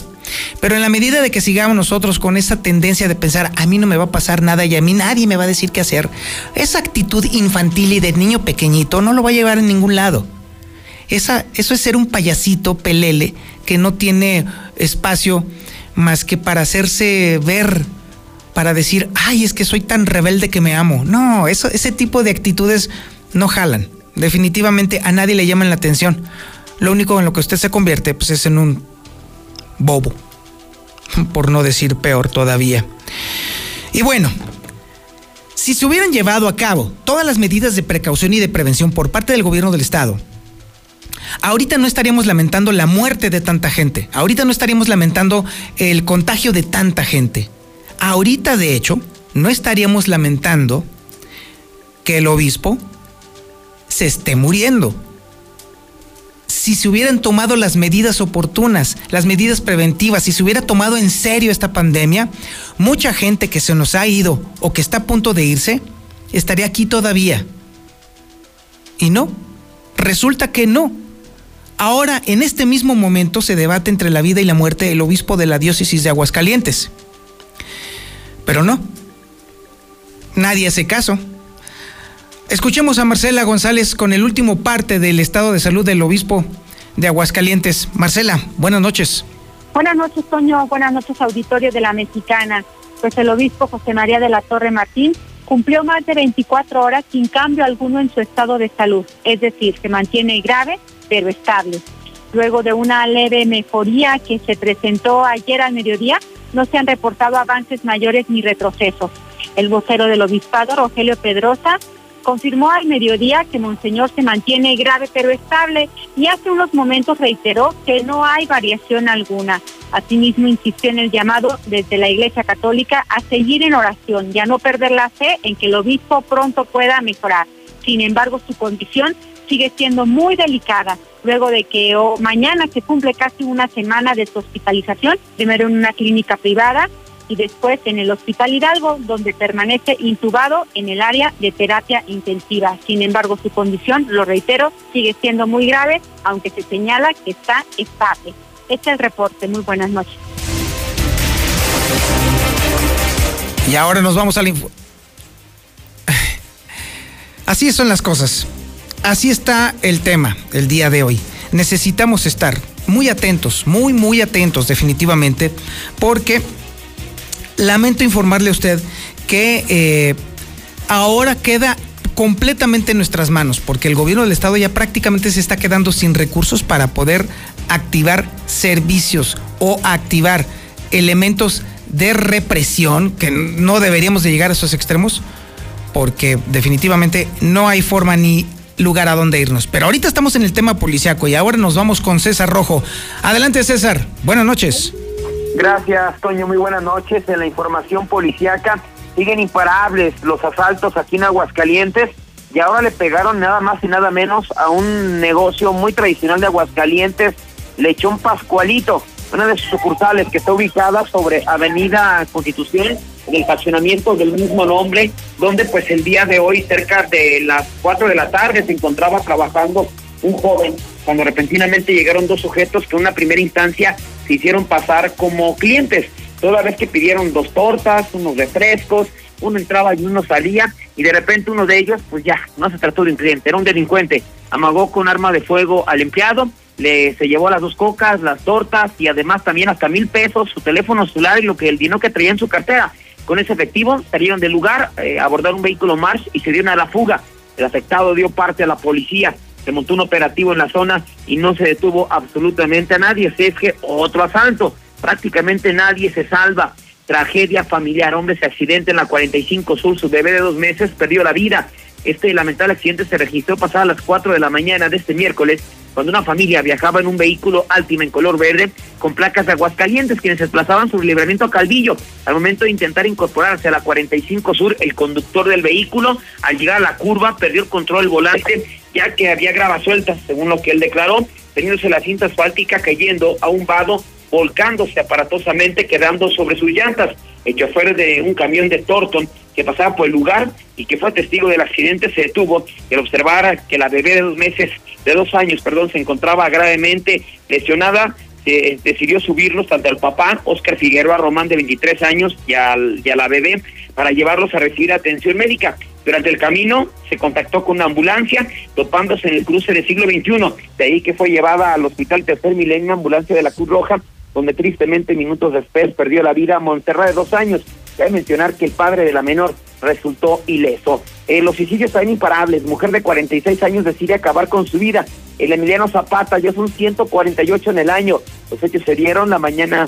Pero en la medida de que sigamos nosotros con esa tendencia de pensar, a mí no me va a pasar nada y a mí nadie me va a decir qué hacer, esa actitud infantil y de niño pequeñito no lo va a llevar a ningún lado. Esa, eso es ser un payasito pelele que no tiene espacio más que para hacerse ver, para decir, ay, es que soy tan rebelde que me amo. No, eso, ese tipo de actitudes no jalan. Definitivamente a nadie le llaman la atención. Lo único en lo que usted se convierte pues, es en un bobo, por no decir peor todavía. Y bueno, Si se hubieran llevado a cabo todas las medidas de precaución y de prevención por parte del gobierno del estado, ahorita no estaríamos lamentando la muerte de tanta gente, ahorita no estaríamos lamentando el contagio de tanta gente. Ahorita, de hecho, no estaríamos lamentando que el obispo se esté muriendo. Si se hubieran tomado las medidas oportunas, las medidas preventivas, si se hubiera tomado en serio esta pandemia, mucha gente que se nos ha ido o que está a punto de irse, estaría aquí todavía. Y no, resulta que no. Ahora, en este mismo momento, se debate entre la vida y la muerte el obispo de la diócesis de Aguascalientes. Pero no, nadie hace caso. Escuchemos a Marcela González con el último parte del estado de salud del obispo de Aguascalientes. Marcela, buenas noches. Buenas noches, Toño. Buenas noches, auditorio de la Mexicana. Pues el obispo José María de la Torre Martín cumplió más de 24 horas sin cambio alguno en su estado de salud. Es decir, se mantiene grave, pero estable. Luego de una leve mejoría que se presentó ayer al mediodía, no se han reportado avances mayores ni retrocesos. El vocero del obispado, Rogelio Pedrosa, confirmó al mediodía que Monseñor se mantiene grave pero estable y hace unos momentos reiteró que no hay variación alguna. Asimismo insistió en el llamado desde la Iglesia Católica a seguir en oración y a no perder la fe en que el obispo pronto pueda mejorar. Sin embargo, su condición sigue siendo muy delicada, luego de que mañana se cumple casi una semana de su hospitalización, primero en una clínica privada y después en el Hospital Hidalgo, donde permanece intubado en el área de terapia intensiva. Sin embargo, su condición, lo reitero, sigue siendo muy grave, aunque se señala que está estable. Este es el reporte. Muy buenas noches. Y ahora nos vamos al info. Así son las cosas. Así está el tema el día de hoy. Necesitamos estar muy atentos, muy, muy atentos definitivamente, porque lamento informarle a usted que eh, ahora queda completamente en nuestras manos, porque el gobierno del estado ya prácticamente se está quedando sin recursos para poder activar servicios o activar elementos de represión, que no deberíamos de llegar a esos extremos, porque definitivamente no hay forma ni lugar a donde irnos. Pero ahorita estamos en el tema policiaco y ahora nos vamos con César Rojo. Adelante César, buenas noches. Gracias, Toño. Muy buenas noches. En la información policiaca siguen imparables los asaltos aquí en Aguascalientes y ahora le pegaron nada más y nada menos a un negocio muy tradicional de Aguascalientes, Lechón Pascualito, una de sus sucursales que está ubicada sobre Avenida Constitución, en el estacionamiento del mismo nombre, donde pues el día de hoy, cerca de las 4 de la tarde, se encontraba trabajando un joven, cuando repentinamente llegaron dos sujetos que en una primera instancia se hicieron pasar como clientes, toda vez que pidieron dos tortas, unos refrescos, uno entraba y uno salía, y de repente uno de ellos, pues ya, no se trató de un cliente, era un delincuente, amagó con arma de fuego al empleado, le se llevó las dos cocas, las tortas y además también hasta mil pesos, su teléfono celular y lo que el dinero que traía en su cartera. Con ese efectivo salieron del lugar, eh, abordaron un vehículo March y se dieron a la fuga. El afectado dio parte a la policía se montó un operativo en la zona y no se detuvo absolutamente a nadie. es que otro asalto, prácticamente nadie se salva. Tragedia familiar, hombre se accidente en la 45 Sur, su bebé de dos meses perdió la vida. Este lamentable accidente se registró pasada las 4 de la mañana de este miércoles, cuando una familia viajaba en un vehículo Altima en color verde con placas de Aguascalientes, quienes se desplazaban sobre el libramiento a Calvillo. Al momento de intentar incorporarse a la 45 Sur, el conductor del vehículo, al llegar a la curva, perdió el control del volante ya que había grava sueltas, según lo que él declaró, teniéndose la cinta asfáltica cayendo a un vado, volcándose aparatosamente, quedando sobre sus llantas. El chofer de un camión de Torton que pasaba por el lugar y que fue testigo del accidente se detuvo al observar que la bebé de dos meses, de dos años, perdón, se encontraba gravemente lesionada. Se decidió subirlos tanto al papá, Oscar Figueroa Román, de 23 años, y, al, a la bebé para llevarlos a recibir atención médica. Durante el camino se contactó con una ambulancia, topándose en el cruce del siglo XXI. De ahí que fue llevada al Hospital Tercer Milenio, ambulancia de la Cruz Roja, donde tristemente minutos después perdió la vida Montserrat de dos años. Cabe mencionar que el padre de la menor resultó ileso. Eh, los suicidios están imparables. Mujer de 46 años decide acabar con su vida. El Emiliano Zapata ya son 148 en el año. Los hechos se dieron la mañana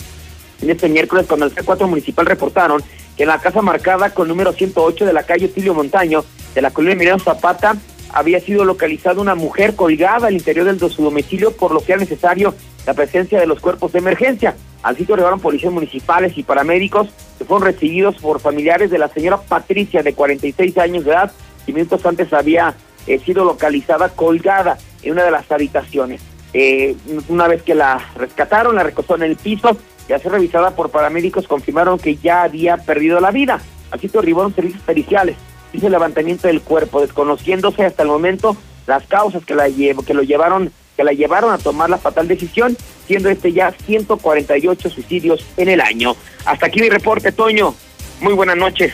en este miércoles cuando el C4 municipal reportaron que en la casa marcada con número 108 de la calle Tilio Montaño, de la colonia Emiliano Zapata, había sido localizada una mujer colgada al interior de su domicilio, por lo que era necesario la presencia de los cuerpos de emergencia. Al sitio llegaron policías municipales y paramédicos que fueron recibidos por familiares de la señora Patricia, de 46 años de edad, y minutos antes había eh, sido localizada colgada en una de las habitaciones. Eh, una vez que la rescataron, la recostó en el piso y al ser revisada por paramédicos confirmaron que ya había perdido la vida. Al sitio arribaron servicios periciales, hizo el levantamiento del cuerpo, desconociéndose hasta el momento las causas que, la que lo llevaron que la llevaron a tomar la fatal decisión, siendo este ya 148 suicidios en el año. Hasta aquí mi reporte, Toño. Muy buenas noches.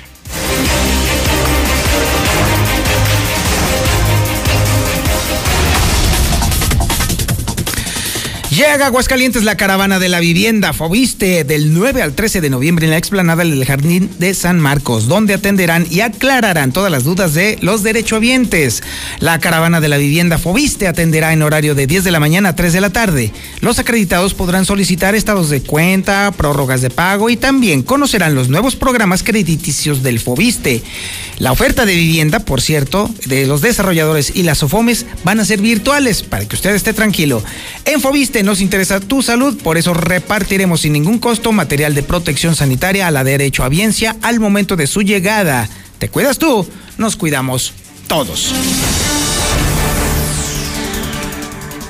Llega Aguascalientes la caravana de la vivienda Fobiste del 9 al 13 de noviembre en la explanada del Jardín de San Marcos, donde atenderán y aclararán todas las dudas de los derechohabientes. La caravana de la vivienda Fobiste atenderá en horario de 10 de la mañana a 3 de la tarde. Los acreditados podrán solicitar estados de cuenta, prórrogas de pago y también conocerán los nuevos programas crediticios del Fobiste. La oferta de vivienda, por cierto, de los desarrolladores y las SOFOMES van a ser virtuales para que usted esté tranquilo. En Fobiste nos interesa tu salud, por eso repartiremos sin ningún costo material de protección sanitaria a la derecho a biencia al momento de su llegada. ¿Te cuidas tú? Nos cuidamos todos.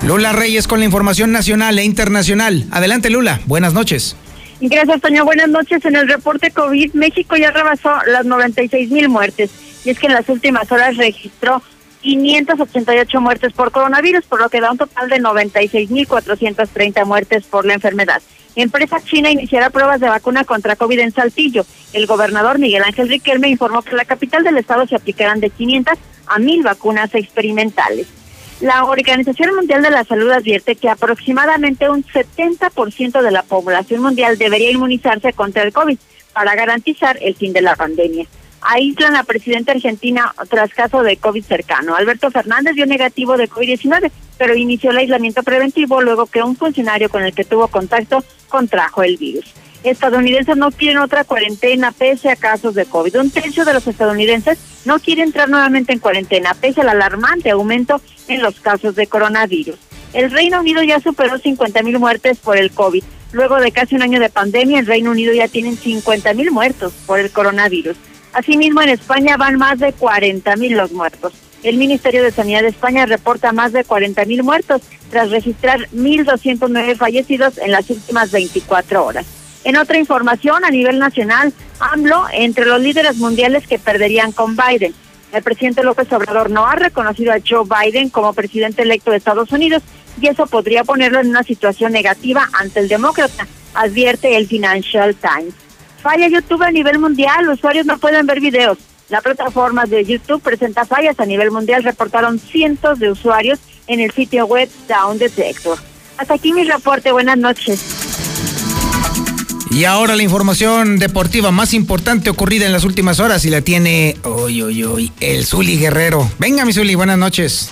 Lula Reyes con la información nacional e internacional. Adelante Lula, buenas noches. Gracias, Toño. Buenas noches. En el reporte COVID, México ya rebasó las 96 mil muertes. Y es que en las últimas horas registró 588 muertes por coronavirus, por lo que da un total de 96.430 muertes por la enfermedad. Empresa china iniciará pruebas de vacuna contra COVID en Saltillo. El gobernador Miguel Ángel Riquelme informó que en la capital del estado se aplicarán de 500 a 1.000 vacunas experimentales. La Organización Mundial de la Salud advierte que aproximadamente un 70% de la población mundial debería inmunizarse contra el COVID para garantizar el fin de la pandemia aíslan a presidenta argentina tras caso de COVID cercano. Alberto Fernández dio negativo de COVID-19, pero inició el aislamiento preventivo luego que un funcionario con el que tuvo contacto contrajo el virus. Estadounidenses no quieren otra cuarentena pese a casos de COVID. Un tercio de los estadounidenses no quiere entrar nuevamente en cuarentena pese al alarmante aumento en los casos de coronavirus. El Reino Unido ya superó 50 mil muertes por el COVID. Luego de casi un año de pandemia, el Reino Unido ya tiene 50 mil muertos por el coronavirus. Asimismo, en España van más de 40 mil los muertos. El Ministerio de Sanidad de España reporta más de 40 mil muertos tras registrar 1.209 fallecidos en las últimas 24 horas. En otra información, a nivel nacional, AMLO entre los líderes mundiales que perderían con Biden. El presidente López Obrador no ha reconocido a Joe Biden como presidente electo de Estados Unidos y eso podría ponerlo en una situación negativa ante el demócrata, advierte el Financial Times. Falla YouTube a nivel mundial, usuarios no pueden ver videos. La plataforma de YouTube presenta fallas a nivel mundial, reportaron cientos de usuarios en el sitio web Down Detector. Hasta aquí mi reporte, buenas noches. Y ahora la información deportiva más importante ocurrida en las últimas horas y la tiene hoy, hoy, hoy, el Zuli Guerrero. Venga, mi Zuli, buenas noches.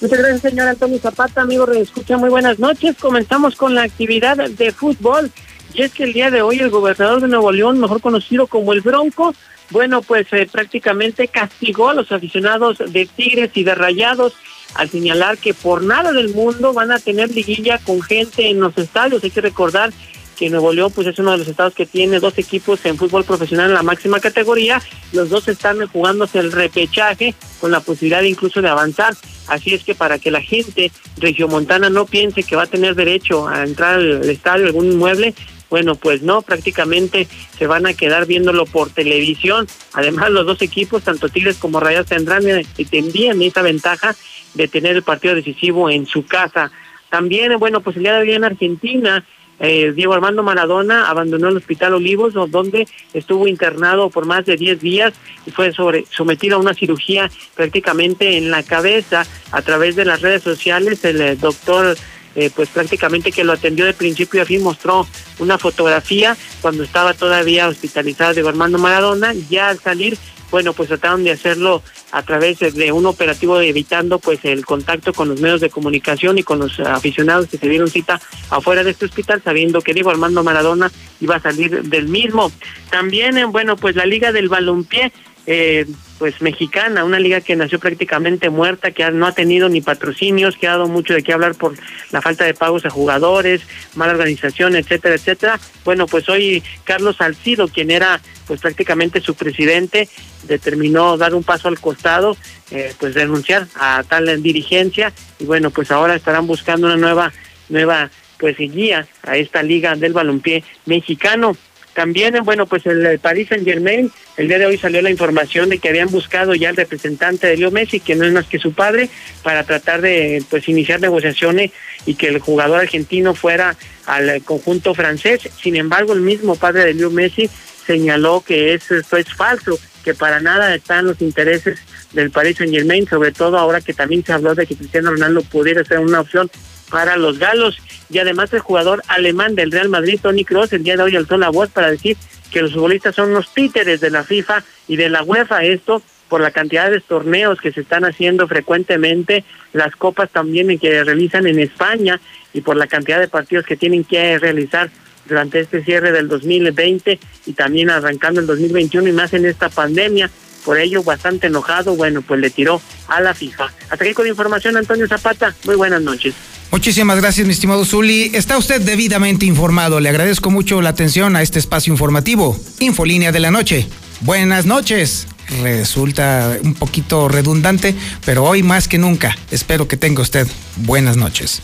Muchas gracias, señor Antonio Zapata. Amigo, escucha muy buenas noches. Comenzamos con la actividad de fútbol. Y es que el día de hoy el gobernador de Nuevo León, mejor conocido como el Bronco, bueno, pues eh, prácticamente castigó a los aficionados de Tigres y de Rayados al señalar que por nada del mundo van a tener liguilla con gente en los estadios. Hay que recordar que Nuevo León pues es uno de los estados que tiene dos equipos en fútbol profesional en la máxima categoría. Los dos están jugándose el repechaje con la posibilidad incluso de avanzar. Así es que para que la gente regiomontana no piense que va a tener derecho a entrar al estadio algún inmueble, bueno, pues no, prácticamente se van a quedar viéndolo por televisión. Además, los dos equipos, tanto Tigres como Rayas, tendrán eh, tendrían esa ventaja de tener el partido decisivo en su casa. También, bueno, pues el día de hoy en Argentina, eh, Diego Armando Maradona abandonó el Hospital Olivos, donde estuvo internado por más de 10 días y fue sobre, sometido a una cirugía prácticamente en la cabeza a través de las redes sociales. El eh, doctor eh, pues prácticamente que lo atendió de principio a fin, mostró una fotografía cuando estaba todavía hospitalizado de Armando Maradona, ya al salir bueno, pues trataron de hacerlo a través de un operativo evitando pues el contacto con los medios de comunicación y con los aficionados que se dieron cita afuera de este hospital sabiendo que Diego Armando Maradona iba a salir del mismo. También, bueno, pues la Liga del Balompié eh, pues mexicana, una liga que nació prácticamente muerta, que no ha tenido ni patrocinios, que ha dado mucho de qué hablar por la falta de pagos a jugadores, mala organización, etcétera, etcétera. Bueno, pues hoy Carlos Salcido, quien era pues prácticamente su presidente, determinó dar un paso al costado, eh, pues denunciar a tal dirigencia y bueno, pues ahora estarán buscando una nueva nueva pues guía a esta liga del balompié mexicano. También, bueno, pues el Paris Saint Germain, el día de hoy salió la información de que habían buscado ya al representante de Leo Messi, que no es más que su padre, para tratar de pues iniciar negociaciones y que el jugador argentino fuera al conjunto francés. Sin embargo, el mismo padre de Leo Messi señaló que esto es falso, que para nada están los intereses del Paris Saint Germain, sobre todo ahora que también se habló de que Cristiano Ronaldo pudiera ser una opción para los galos y además el jugador alemán del Real Madrid, Tony Kroos, el día de hoy alzó la voz para decir que los futbolistas son unos títeres de la FIFA y de la UEFA, esto por la cantidad de torneos que se están haciendo frecuentemente, las copas también que realizan en España y por la cantidad de partidos que tienen que realizar durante este cierre del 2020 y también arrancando el 2021 y más en esta pandemia. Por ello, bastante enojado, bueno, pues le tiró a la FIFA. Hasta aquí con información, Antonio Zapata. Muy buenas noches. Muchísimas gracias, mi estimado Zuli. Está usted debidamente informado. Le agradezco mucho la atención a este espacio informativo. Infolínea de la noche. Buenas noches. Resulta un poquito redundante, pero hoy más que nunca espero que tenga usted buenas noches.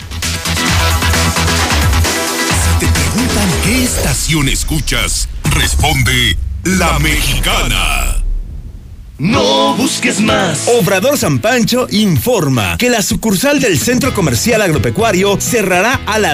Si te preguntan qué estación escuchas, responde La Mexicana. No busques más. Obrador San Pancho informa que la sucursal del Centro Comercial Agropecuario cerrará a las